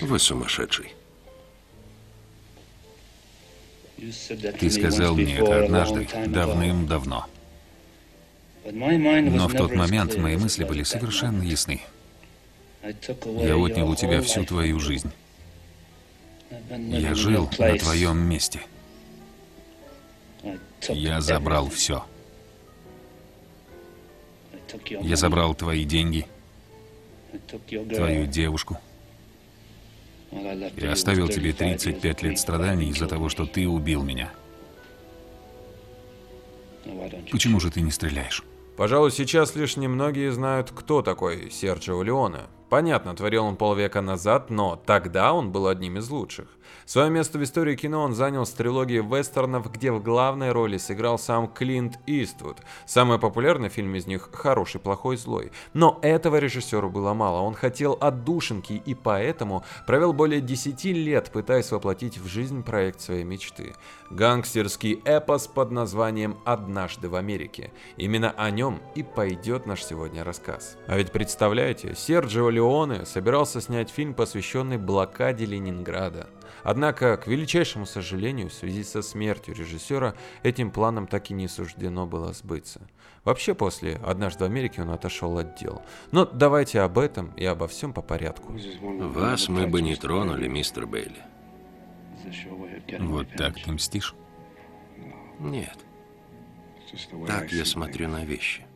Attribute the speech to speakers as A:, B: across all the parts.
A: Вы сумасшедший.
B: Ты сказал мне это однажды, давным-давно. Но в тот момент мои мысли были совершенно ясны. Я отнял у тебя всю твою жизнь. Я жил на твоем месте. Я забрал все. Я забрал твои деньги, твою девушку. Я оставил тебе 35 лет страданий из-за того, что ты убил меня. Почему же ты не стреляешь?
C: Пожалуй, сейчас лишь немногие знают, кто такой Серджио Леоне. Понятно, творил он полвека назад, но тогда он был одним из лучших. Свое место в истории кино он занял с трилогией вестернов, где в главной роли сыграл сам Клинт Иствуд. Самый популярный фильм из них «Хороший, плохой, злой». Но этого режиссеру было мало, он хотел отдушинки и поэтому провел более 10 лет, пытаясь воплотить в жизнь проект своей мечты. Гангстерский эпос под названием «Однажды в Америке». Именно о нем и пойдет наш сегодня рассказ. А ведь представляете, Серджио Леоне собирался снять фильм, посвященный блокаде Ленинграда. Однако, к величайшему сожалению, в связи со смертью режиссера, этим планом так и не суждено было сбыться. Вообще, после «Однажды в Америке» он отошел от дел. Но давайте об этом и обо всем по порядку.
A: Вас мы бы не тронули, мистер Бейли.
B: Вот так ты мстишь?
A: Нет. Так я смотрю на вещи.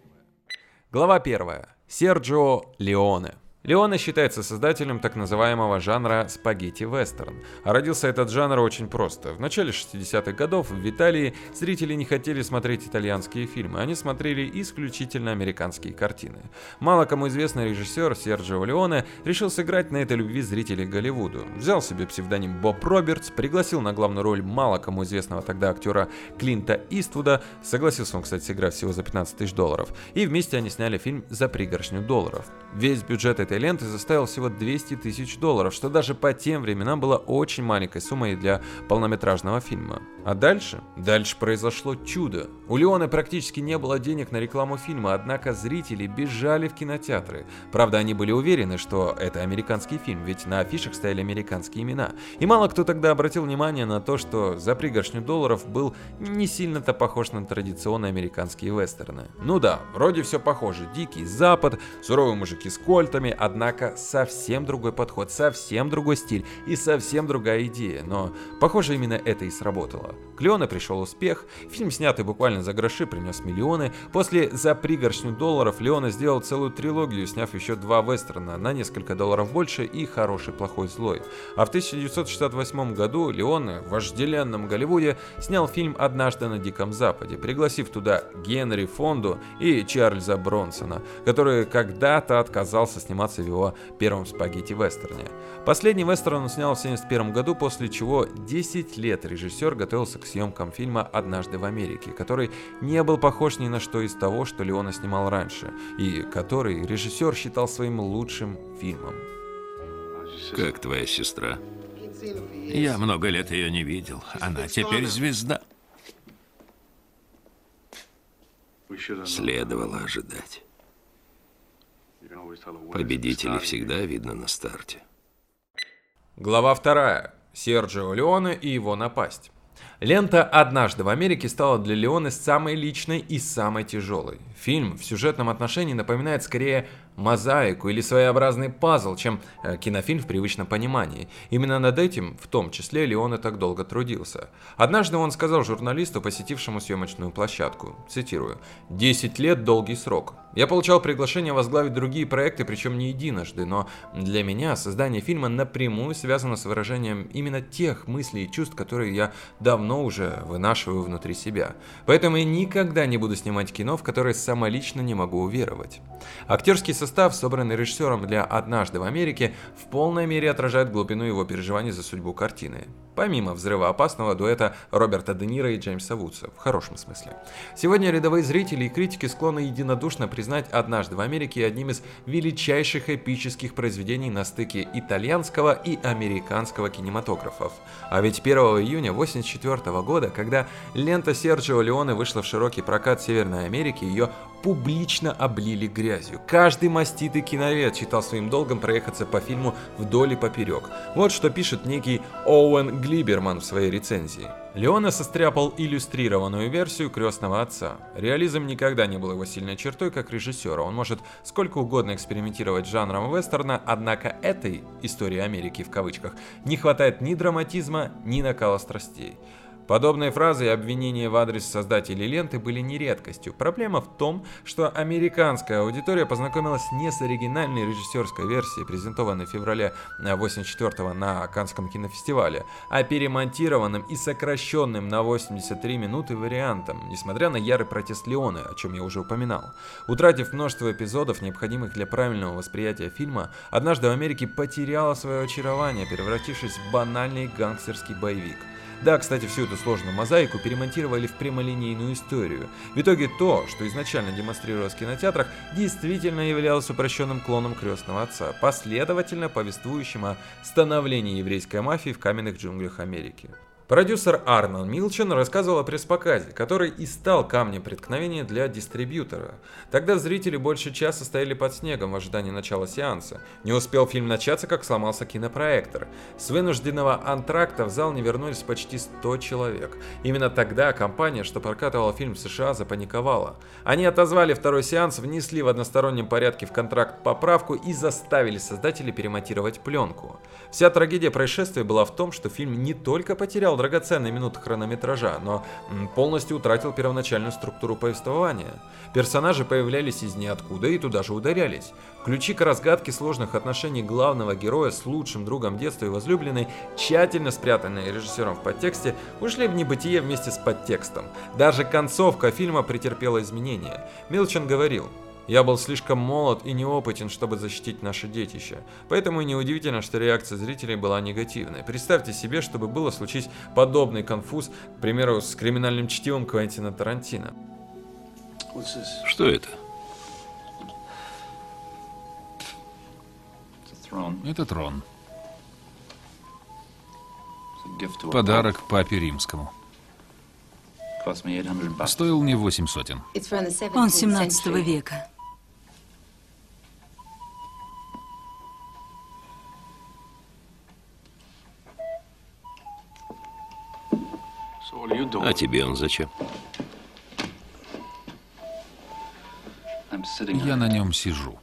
C: Глава первая. Серджио Леоне. Леоне считается создателем так называемого жанра спагетти-вестерн. А родился этот жанр очень просто. В начале 60-х годов в Италии зрители не хотели смотреть итальянские фильмы, они смотрели исключительно американские картины. Мало кому известный режиссер Серджио Леоне решил сыграть на этой любви зрителей Голливуду. Взял себе псевдоним Боб Робертс, пригласил на главную роль мало кому известного тогда актера Клинта Иствуда, согласился он, кстати, сыграть всего за 15 тысяч долларов, и вместе они сняли фильм за пригоршню долларов. Весь бюджет этой этой ленты заставил всего 200 тысяч долларов, что даже по тем временам было очень маленькой суммой для полнометражного фильма. А дальше? Дальше произошло чудо. У Леона практически не было денег на рекламу фильма, однако зрители бежали в кинотеатры. Правда, они были уверены, что это американский фильм, ведь на афишах стояли американские имена. И мало кто тогда обратил внимание на то, что за пригоршню долларов был не сильно-то похож на традиционные американские вестерны. Ну да, вроде все похоже. Дикий Запад, суровые мужики с кольтами, однако совсем другой подход, совсем другой стиль и совсем другая идея. Но, похоже, именно это и сработало. К пришел успех, фильм, снятый буквально за гроши, принес миллионы. После «За пригоршню долларов» Леоне сделал целую трилогию, сняв еще два вестерна на несколько долларов больше и «Хороший, плохой, злой». А в 1968 году Леоне в вожделенном Голливуде снял фильм «Однажды на Диком Западе», пригласив туда Генри Фонду и Чарльза Бронсона, который когда-то отказался сниматься в его первом спагетти-вестерне. Последний вестерн он снял в 1971 году, после чего 10 лет режиссер готовил готовился к съемкам фильма «Однажды в Америке», который не был похож ни на что из того, что Леона снимал раньше, и который режиссер считал своим лучшим фильмом.
A: Как твоя сестра? Я много лет ее не видел. Она теперь звезда. Следовало ожидать. Победители всегда видно на старте.
C: Глава вторая. Серджио Леоне и его напасть. Лента «Однажды в Америке» стала для Леоны самой личной и самой тяжелой. Фильм в сюжетном отношении напоминает скорее мозаику или своеобразный пазл, чем э, кинофильм в привычном понимании. Именно над этим, в том числе, Леоне так долго трудился. Однажды он сказал журналисту, посетившему съемочную площадку, цитирую, «10 лет – долгий срок. Я получал приглашение возглавить другие проекты, причем не единожды, но для меня создание фильма напрямую связано с выражением именно тех мыслей и чувств, которые я давно уже вынашиваю внутри себя. Поэтому я никогда не буду снимать кино, в которое самолично не могу уверовать. Актерский состав, собранный режиссером для «Однажды в Америке», в полной мере отражает глубину его переживаний за судьбу картины помимо взрывоопасного дуэта Роберта Де Ниро и Джеймса Вудса, в хорошем смысле. Сегодня рядовые зрители и критики склонны единодушно признать «Однажды в Америке» одним из величайших эпических произведений на стыке итальянского и американского кинематографов. А ведь 1 июня 1984 года, когда лента Серджио Леоне вышла в широкий прокат Северной Америки, ее публично облили грязью. Каждый маститый киновед считал своим долгом проехаться по фильму вдоль и поперек. Вот что пишет некий Оуэн Глиберман в своей рецензии. Леона состряпал иллюстрированную версию «Крестного отца». Реализм никогда не был его сильной чертой как режиссера. Он может сколько угодно экспериментировать с жанром вестерна, однако этой «истории Америки» в кавычках не хватает ни драматизма, ни накала страстей. Подобные фразы и обвинения в адрес создателей ленты были не редкостью. Проблема в том, что американская аудитория познакомилась не с оригинальной режиссерской версией, презентованной в феврале 84 на Канском кинофестивале, а перемонтированным и сокращенным на 83 минуты вариантом, несмотря на ярый протест Леоны, о чем я уже упоминал. Утратив множество эпизодов, необходимых для правильного восприятия фильма, «Однажды в Америке» потеряла свое очарование, превратившись в банальный гангстерский боевик. Да, кстати, всю эту сложную мозаику перемонтировали в прямолинейную историю. В итоге то, что изначально демонстрировалось в кинотеатрах, действительно являлось упрощенным клоном крестного отца, последовательно повествующим о становлении еврейской мафии в каменных джунглях Америки. Продюсер Арнон Милчен рассказывал о пресс-показе, который и стал камнем преткновения для дистрибьютора. Тогда зрители больше часа стояли под снегом в ожидании начала сеанса. Не успел фильм начаться, как сломался кинопроектор. С вынужденного антракта в зал не вернулись почти 100 человек. Именно тогда компания, что прокатывала фильм в США, запаниковала. Они отозвали второй сеанс, внесли в одностороннем порядке в контракт поправку и заставили создателей перемонтировать пленку. Вся трагедия происшествия была в том, что фильм не только потерял потерял драгоценные минуты хронометража, но полностью утратил первоначальную структуру повествования. Персонажи появлялись из ниоткуда и туда же ударялись. Ключи к разгадке сложных отношений главного героя с лучшим другом детства и возлюбленной, тщательно спрятанные режиссером в подтексте, ушли в небытие вместе с подтекстом. Даже концовка фильма претерпела изменения. Милчен говорил, я был слишком молод и неопытен, чтобы защитить наше детище. Поэтому и неудивительно, что реакция зрителей была негативной. Представьте себе, чтобы было случить подобный конфуз, к примеру, с криминальным чтивом Квентина Тарантино.
A: Что это?
B: Это трон. Подарок папе римскому. Стоил мне восемь сотен.
D: Он 17 века.
A: А тебе он зачем?
B: Я на нем сижу.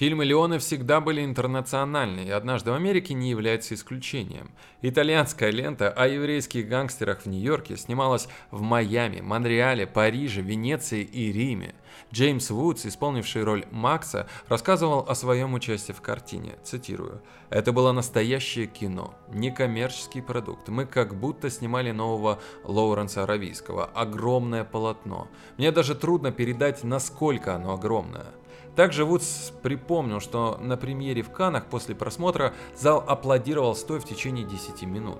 C: Фильмы Леоне всегда были интернациональны, и «Однажды в Америке» не является исключением. Итальянская лента о еврейских гангстерах в Нью-Йорке снималась в Майами, Монреале, Париже, Венеции и Риме. Джеймс Вудс, исполнивший роль Макса, рассказывал о своем участии в картине, цитирую, «Это было настоящее кино, некоммерческий продукт. Мы как будто снимали нового Лоуренса Аравийского. Огромное полотно. Мне даже трудно передать, насколько оно огромное». Также Вудс припомнил, что на премьере в Канах после просмотра зал аплодировал стоя в течение 10 минут.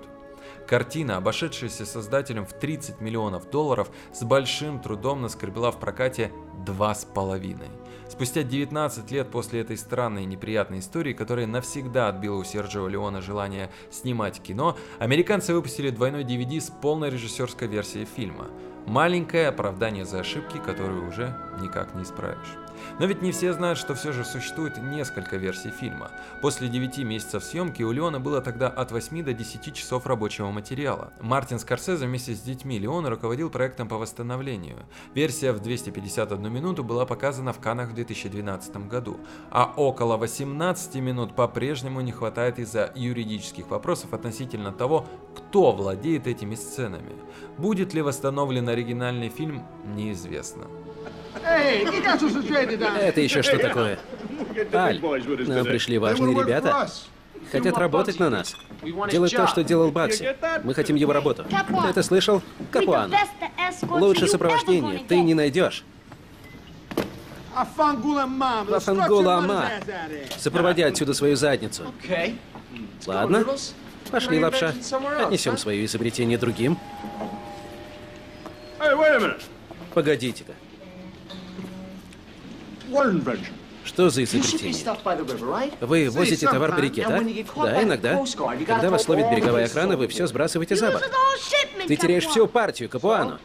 C: Картина, обошедшаяся создателем в 30 миллионов долларов, с большим трудом наскребла в прокате 2,5. Спустя 19 лет после этой странной и неприятной истории, которая навсегда отбила у Серджио Леона желание снимать кино, американцы выпустили двойной DVD с полной режиссерской версией фильма. Маленькое оправдание за ошибки, которые уже никак не исправишь. Но ведь не все знают, что все же существует несколько версий фильма. После 9 месяцев съемки у Леона было тогда от 8 до 10 часов рабочего материала. Мартин Скорсезе вместе с детьми Леона руководил проектом по восстановлению. Версия в 251 минуту была показана в Канах в 2012 году, а около 18 минут по-прежнему не хватает из-за юридических вопросов относительно того, кто владеет этими сценами. Будет ли восстановлен оригинальный фильм, неизвестно.
E: Это еще что такое? Аль, нам пришли важные ребята. Хотят работать на нас. Делать то, что делал Бакси. Мы хотим его работу. Ты это слышал? Капуан. Лучше сопровождение ты не найдешь. Лафангула Сопроводи отсюда свою задницу. Ладно? Пошли, лапша. Отнесем свое изобретение другим. Погодите-ка. Что за изобретение? Вы возите товар по реке, так? Да, иногда. Когда вас ловит береговая охрана, вы все сбрасываете за борт. Ты теряешь всю партию, Капуану.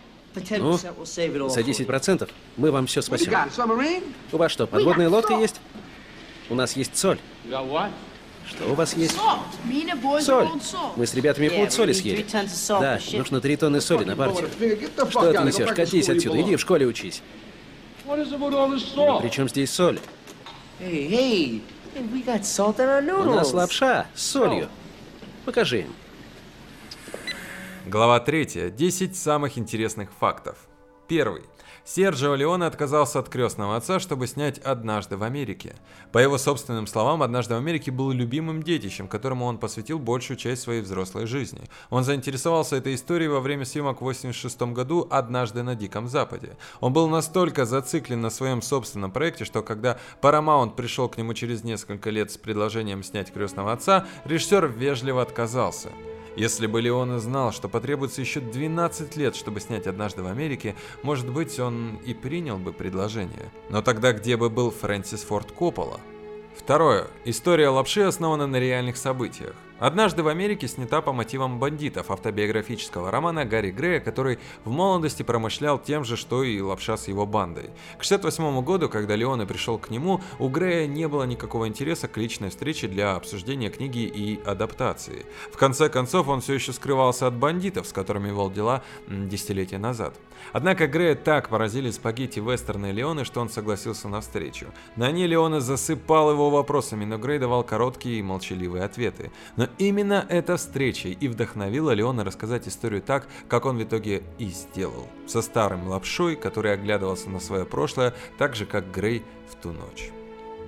E: Ну, за 10% мы вам все спасем. У вас что, подводная лодка есть? У нас есть соль. Что у вас есть? Соль. Мы с ребятами пол соли съели. Да, нужно три тонны соли на партию. Что ты несешь? Катись отсюда, иди в школе учись. При чем здесь соль? У нас лапша с солью. Покажи им.
C: Глава 3. 10 самых интересных фактов. Первый. Серджио Леоне отказался от крестного отца, чтобы снять «Однажды в Америке». По его собственным словам, «Однажды в Америке» был любимым детищем, которому он посвятил большую часть своей взрослой жизни. Он заинтересовался этой историей во время съемок в 1986 году «Однажды на Диком Западе». Он был настолько зациклен на своем собственном проекте, что когда Paramount пришел к нему через несколько лет с предложением снять «Крестного отца», режиссер вежливо отказался. Если бы Леона знал, что потребуется еще 12 лет, чтобы снять «Однажды в Америке», может быть, он и принял бы предложение. Но тогда где бы был Фрэнсис Форд Коппола? Второе. История лапши основана на реальных событиях. Однажды в Америке снята по мотивам бандитов автобиографического романа Гарри Грея, который в молодости промышлял тем же, что и лапша с его бандой. К 68 году, когда Леоне пришел к нему, у Грея не было никакого интереса к личной встрече для обсуждения книги и адаптации. В конце концов, он все еще скрывался от бандитов, с которыми вел дела десятилетия назад. Однако Грея так поразили спагетти вестерны Леоне, что он согласился на встречу. На ней Леоне засыпал его вопросами, но Грей давал короткие и молчаливые ответы. Но именно эта встреча и вдохновила Леона рассказать историю так, как он в итоге и сделал. Со старым лапшой, который оглядывался на свое прошлое, так же как Грей в ту ночь.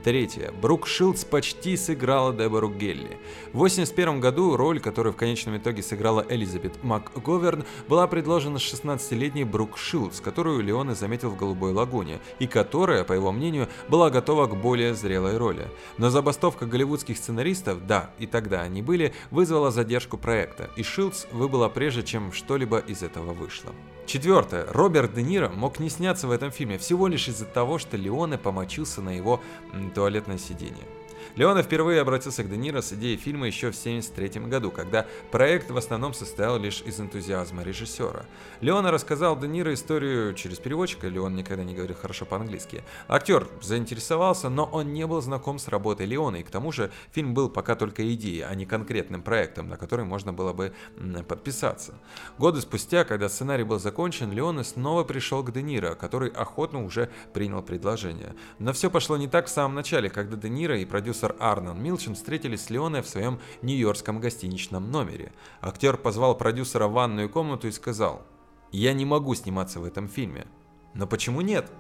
C: Третье. Брук Шилдс почти сыграла Дебору Гелли. В 1981 году роль, которую в конечном итоге сыграла Элизабет МакГоверн, была предложена 16-летней Брук Шилдс, которую Леоне заметил в «Голубой лагуне», и которая, по его мнению, была готова к более зрелой роли. Но забастовка голливудских сценаристов, да, и тогда они были, вызвала задержку проекта, и Шилдс выбыла прежде, чем что-либо из этого вышло. Четвертое. Роберт Де Ниро мог не сняться в этом фильме всего лишь из-за того, что Леоне помочился на его туалетное сиденье. Леона впервые обратился к Де Ниро с идеей фильма еще в 1973 году, когда проект в основном состоял лишь из энтузиазма режиссера. Леона рассказал Де Ниро историю через переводчика, Леон никогда не говорил хорошо по-английски. Актер заинтересовался, но он не был знаком с работой Леона, и к тому же фильм был пока только идеей, а не конкретным проектом, на который можно было бы подписаться. Годы спустя, когда сценарий был закончен, Леоне снова пришел к Де Ниро, который охотно уже принял предложение. Но все пошло не так в самом начале, когда Де Ниро и продюсер продюсер Арнон Милчин встретились с Леоне в своем нью-йоркском гостиничном номере. Актер позвал продюсера в ванную комнату и сказал, «Я не могу сниматься в этом фильме». «Но почему нет?»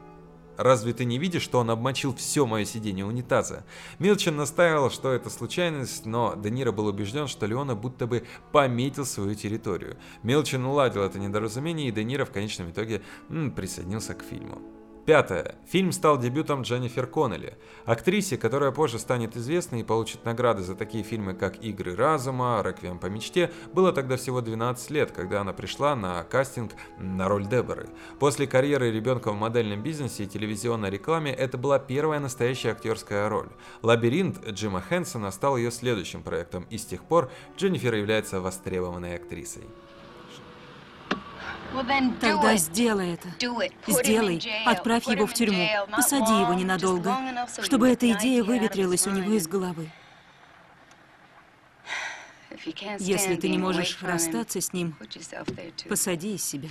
C: Разве ты не видишь, что он обмочил все мое сиденье унитаза? Милчин настаивал, что это случайность, но Де Ниро был убежден, что Леона будто бы пометил свою территорию. Милчин уладил это недоразумение, и Де Ниро в конечном итоге м, присоединился к фильму. Пятое. Фильм стал дебютом Дженнифер Коннелли, актрисе, которая позже станет известной и получит награды за такие фильмы, как «Игры разума», «Реквием по мечте». Было тогда всего 12 лет, когда она пришла на кастинг на роль Деборы. После карьеры ребенка в модельном бизнесе и телевизионной рекламе это была первая настоящая актерская роль. «Лабиринт» Джима Хэнсона стал ее следующим проектом, и с тех пор Дженнифер является востребованной актрисой.
D: Тогда сделай это. Сделай. Отправь его в тюрьму. Посади его ненадолго, чтобы эта идея выветрилась у него из головы. Если ты не можешь расстаться с ним, посади из себя.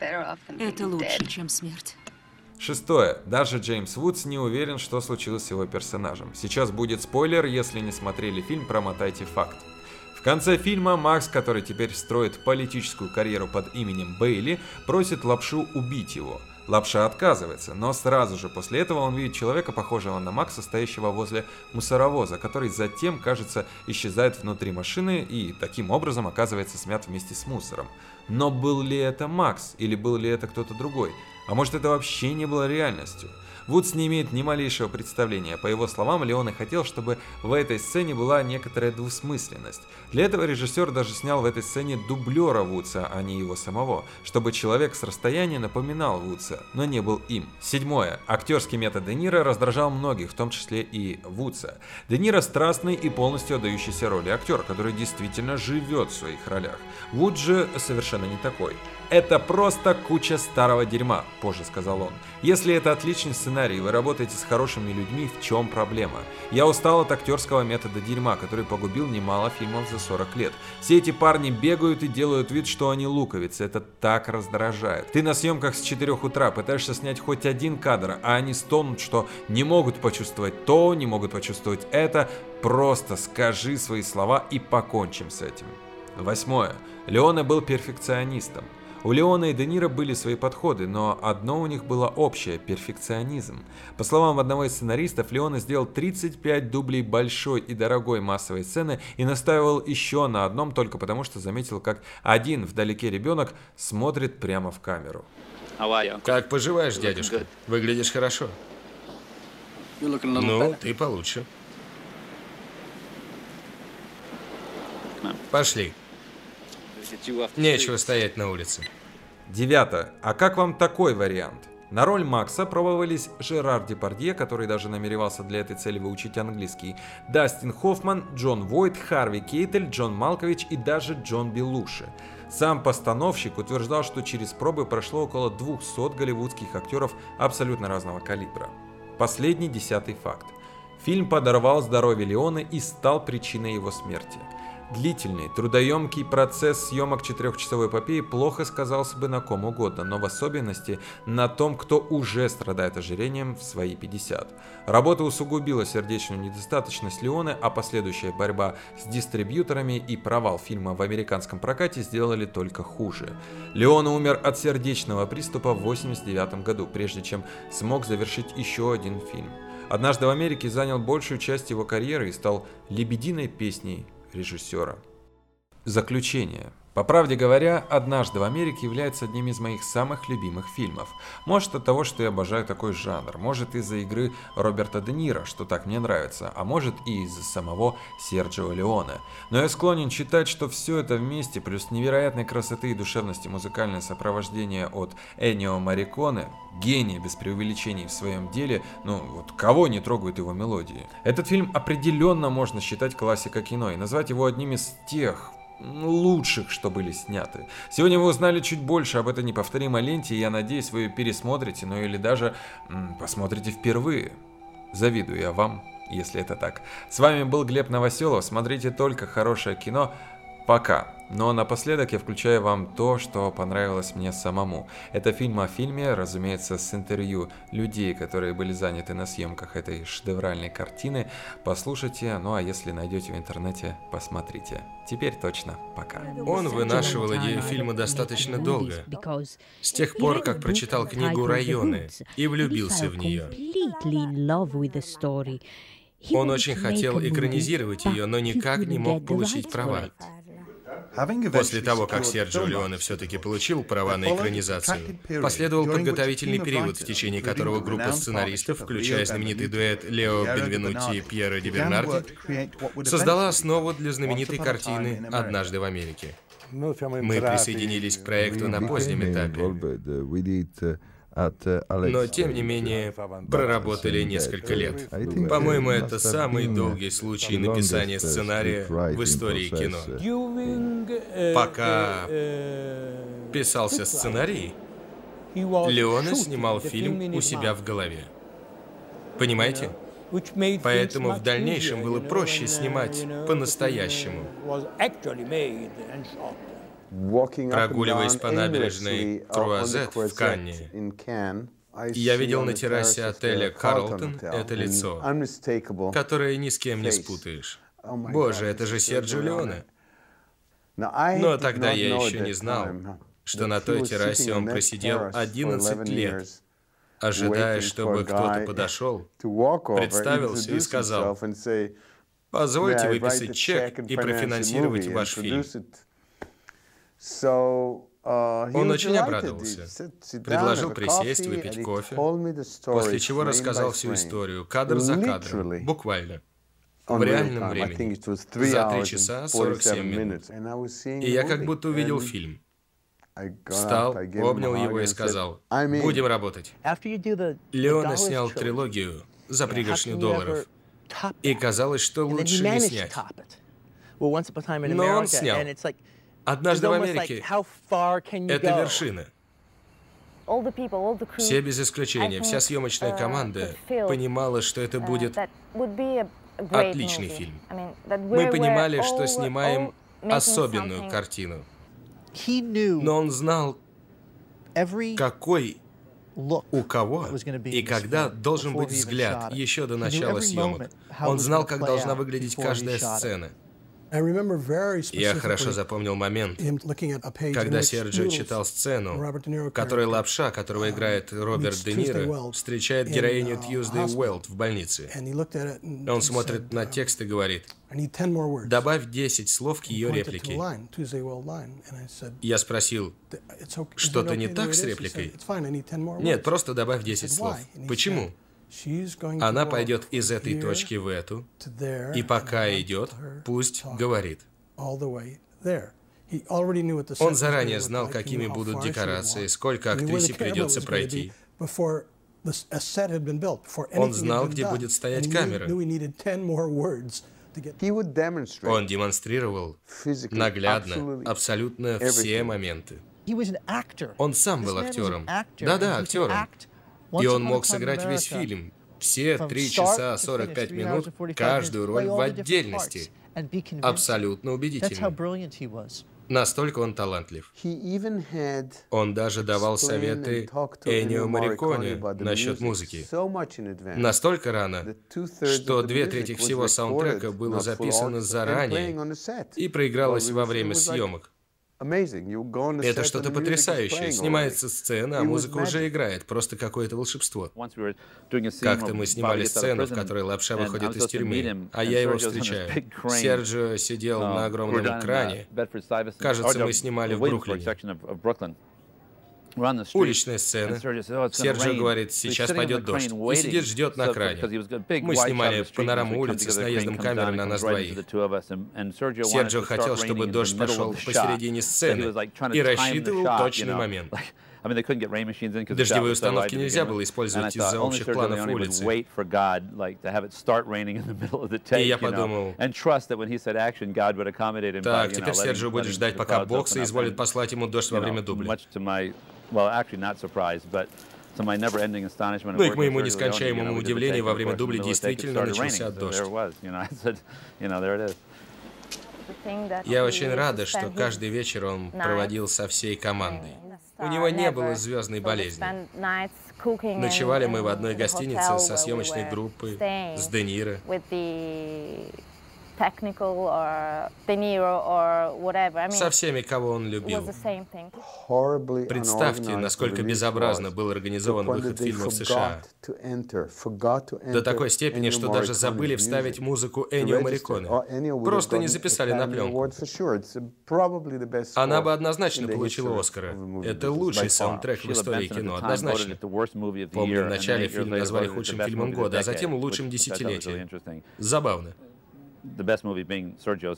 D: Это лучше, чем смерть.
C: Шестое. Даже Джеймс Вудс не уверен, что случилось с его персонажем. Сейчас будет спойлер, если не смотрели фильм, промотайте факт. Конце фильма Макс, который теперь строит политическую карьеру под именем Бейли, просит Лапшу убить его. Лапша отказывается, но сразу же после этого он видит человека, похожего на Макса, стоящего возле мусоровоза, который затем, кажется, исчезает внутри машины и таким образом оказывается смят вместе с мусором. Но был ли это Макс или был ли это кто-то другой? А может это вообще не было реальностью? Вудс не имеет ни малейшего представления. По его словам, Леоне хотел, чтобы в этой сцене была некоторая двусмысленность. Для этого режиссер даже снял в этой сцене дублера Вудса, а не его самого, чтобы человек с расстояния напоминал Вудса, но не был им. Седьмое. Актерский метод Де Ниро раздражал многих, в том числе и Вудса. Де Ниро страстный и полностью отдающийся роли актер, который действительно живет в своих ролях. Вуд же совершенно не такой. «Это просто куча старого дерьма», – позже сказал он. «Если это отличный сценарий, и вы работаете с хорошими людьми, в чем проблема? Я устал от актерского метода дерьма, который погубил немало фильмов за 40 лет. Все эти парни бегают и делают вид, что они луковицы. Это так раздражает. Ты на съемках с 4 утра пытаешься снять хоть один кадр, а они стонут, что не могут почувствовать то, не могут почувствовать это. Просто скажи свои слова и покончим с этим». Восьмое. Леоне был перфекционистом. У Леона и Де Ниро были свои подходы, но одно у них было общее – перфекционизм. По словам одного из сценаристов, Леона сделал 35 дублей большой и дорогой массовой сцены и настаивал еще на одном только потому, что заметил, как один вдалеке ребенок смотрит прямо в камеру.
F: Как поживаешь, дядюшка? Выглядишь хорошо. Ну, ты получше. Пошли. Нечего стоять на улице.
C: Девятое. А как вам такой вариант? На роль Макса пробовались Жерар Депардье, который даже намеревался для этой цели выучить английский, Дастин Хоффман, Джон Войт, Харви Кейтель, Джон Малкович и даже Джон Белуши. Сам постановщик утверждал, что через пробы прошло около 200 голливудских актеров абсолютно разного калибра. Последний десятый факт. Фильм подорвал здоровье Леона и стал причиной его смерти. Длительный, трудоемкий процесс съемок четырехчасовой эпопеи плохо сказался бы на ком угодно, но в особенности на том, кто уже страдает ожирением в свои 50. Работа усугубила сердечную недостаточность Леоны, а последующая борьба с дистрибьюторами и провал фильма в американском прокате сделали только хуже. Леона умер от сердечного приступа в 1989 году, прежде чем смог завершить еще один фильм. «Однажды в Америке» занял большую часть его карьеры и стал лебединой песней режиссера. Заключение. По правде говоря, «Однажды в Америке» является одним из моих самых любимых фильмов. Может от того, что я обожаю такой жанр, может из-за игры Роберта Де Ниро, что так мне нравится, а может и из-за самого Серджио Леоне. Но я склонен считать, что все это вместе, плюс невероятной красоты и душевности музыкальное сопровождение от Энио Мариконе, гения без преувеличений в своем деле, ну вот кого не трогают его мелодии. Этот фильм определенно можно считать классикой кино и назвать его одним из тех лучших, что были сняты. Сегодня вы узнали чуть больше об этой неповторимой ленте, и я надеюсь, вы пересмотрите, ну или даже м, посмотрите впервые. Завидую я вам, если это так. С вами был Глеб Новоселов, смотрите только хорошее кино. Пока. Но напоследок я включаю вам то, что понравилось мне самому. Это фильм о фильме, разумеется, с интервью людей, которые были заняты на съемках этой шедевральной картины. Послушайте, ну а если найдете в интернете, посмотрите. Теперь точно пока.
F: Он вынашивал идею фильма достаточно долго. С тех пор, как прочитал книгу «Районы» и влюбился в нее. Он очень хотел экранизировать ее, но никак не мог получить права. После того, как Серджио Леоне все-таки получил права на экранизацию, последовал подготовительный период, в течение которого группа сценаристов, включая знаменитый дуэт Лео Бенвенути и Пьеро Ди Бернарди, создала основу для знаменитой картины «Однажды в Америке». Мы присоединились к проекту на позднем этапе. Но, тем не менее, проработали несколько лет. По-моему, это самый долгий случай написания сценария в истории кино. Пока писался сценарий, Леона снимал фильм у себя в голове. Понимаете? Поэтому в дальнейшем было проще снимать по-настоящему. Прогуливаясь по набережной Круазет в Канне, я видел на террасе отеля «Карлтон» это лицо, которое ни с кем не спутаешь. Боже, это же Серджио Леоне. Но тогда я еще не знал, что на той террасе он просидел 11 лет, ожидая, чтобы кто-то подошел, представился и сказал, «Позвольте выписать чек и профинансировать ваш фильм». Он очень обрадовался. Предложил присесть, выпить кофе, после чего рассказал всю историю, кадр за кадром, буквально. В реальном времени. За 3 часа 47 минут. И я как будто увидел фильм. Встал, обнял его и сказал, будем работать. Леона снял трилогию за пригоршню долларов. И казалось, что лучше не снять. Но он снял. Однажды в Америке это вершина. Все без исключения, вся съемочная uh, команда понимала, что это uh, будет отличный фильм. Мы понимали, что снимаем особенную картину. Но он знал, какой у кого и когда должен быть взгляд еще до начала съемок. Он знал, как должна выглядеть каждая сцена. Я хорошо запомнил момент, когда Серджио читал сцену, в которой лапша, которого играет Роберт Де Ниро, встречает героиню uh, Тьюздей Уэлт в больнице. Он смотрит на текст и говорит, добавь 10 слов к ее реплике. Я спросил, что-то не так с репликой? Нет, просто добавь 10 слов. Почему? Она пойдет из этой точки в эту, и пока идет, пусть говорит. Он заранее знал, какими будут декорации, сколько актрисе придется пройти. Он знал, где будет стоять камера. Он демонстрировал наглядно абсолютно все моменты. Он сам был актером. Да-да, актером. И он мог сыграть весь фильм, все три часа 45 минут, каждую роль в отдельности. Абсолютно убедительно. Настолько он талантлив. Он даже давал советы Энио Мариконе насчет музыки. Настолько рано, что две трети всего саундтрека было записано заранее и проигралось во время съемок. Это что-то потрясающее. Снимается сцена, а музыка уже играет. Просто какое-то волшебство. Как-то мы снимали сцену, в которой лапша выходит из тюрьмы, а я его встречаю. Серджио сидел на огромном кране. Кажется, мы снимали в Бруклине. Уличная сцена. Серджио говорит, сейчас пойдет дождь. И сидит, ждет на кране. Мы снимали панораму улицы с наездом камеры на нас двоих. Серджио хотел, чтобы дождь пошел посередине сцены и рассчитывал точный момент. Дождевые установки нельзя было использовать из-за общих планов улицы. И я подумал, так, теперь Серджио будет ждать, пока Бог соизволит послать ему дождь во время дубля. Ну и к моему нескончаемому удивлению, во время дубля действительно начался дождь. Я очень рада, что каждый вечер он проводил со всей командой. У него не было звездной болезни. Ночевали мы в одной гостинице со съемочной группой, с Де Ниро со всеми, кого он любил. Представьте, насколько безобразно был организован выход фильма в США. До такой степени, что даже забыли вставить музыку Эннио Мариконе. Просто не записали на пленку. Она бы однозначно получила Оскара. Это лучший саундтрек в истории кино, однозначно. Помню, в начале фильм назвали худшим фильмом года, а затем лучшим десятилетия. Забавно.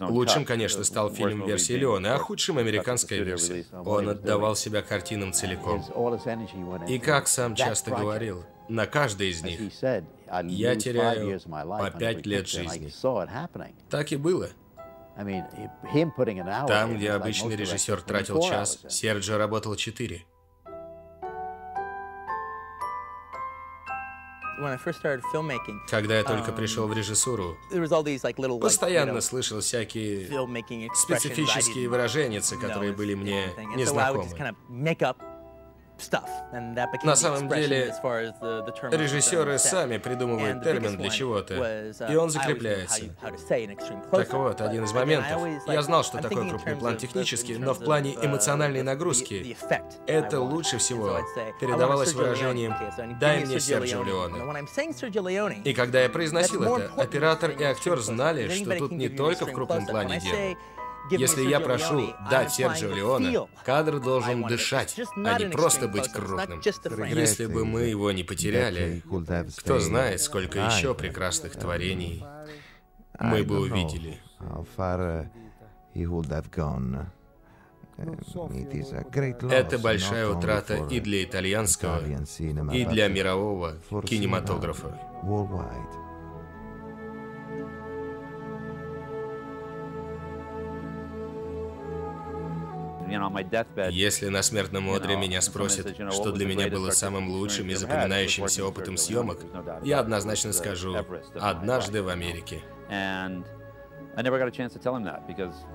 F: Лучшим, конечно, стал фильм версии Леона, а худшим — американская версия. Он отдавал себя картинам целиком. И как сам часто говорил, на каждой из них я теряю по пять лет жизни. Так и было. Там, где обычный режиссер тратил час, Серджио работал четыре. Когда я только um, пришел в режиссуру, постоянно слышал всякие специфические выражения, которые были мне незнакомы. На самом деле, режиссеры сами придумывают термин для чего-то, uh, и он закрепляется. Так вот, один из моментов. Я знал, что такое крупный план технически, но в плане uh, эмоциональной нагрузки это лучше всего передавалось выражением «дай мне Серджио Леоне». И когда я произносил это, оператор и актер знали, что тут не только в крупном плане дело. Если я прошу дать Серджио Леоне, кадр должен дышать, а не просто быть крупным. Если бы мы его не потеряли, кто знает, сколько еще прекрасных творений мы бы увидели. Это большая утрата и для итальянского, и для мирового кинематографа. Если на смертном одре меня спросят, что для меня было самым лучшим и запоминающимся опытом съемок, я однозначно скажу «Однажды в Америке».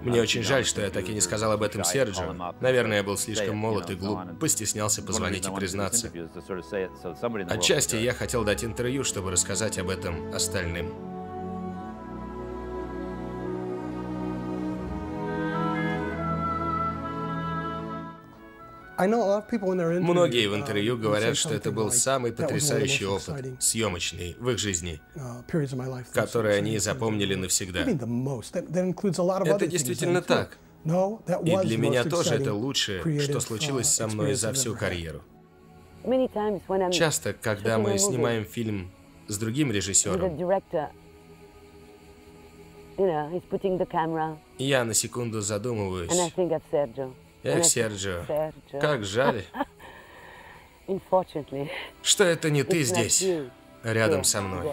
F: Мне очень жаль, что я так и не сказал об этом Серджио. Наверное, я был слишком молод и глуп, постеснялся позвонить и признаться. Отчасти я хотел дать интервью, чтобы рассказать об этом остальным. Многие в интервью говорят, что это был самый потрясающий опыт, съемочный, в их жизни, uh, который они запомнили навсегда. Это действительно так. И для меня тоже это лучшее, что случилось uh, со мной за всю карьеру. Часто, когда мы снимаем фильм с другим режиссером, я на секунду задумываюсь, Эх, Серджио, как жаль, что это не ты здесь, рядом со мной.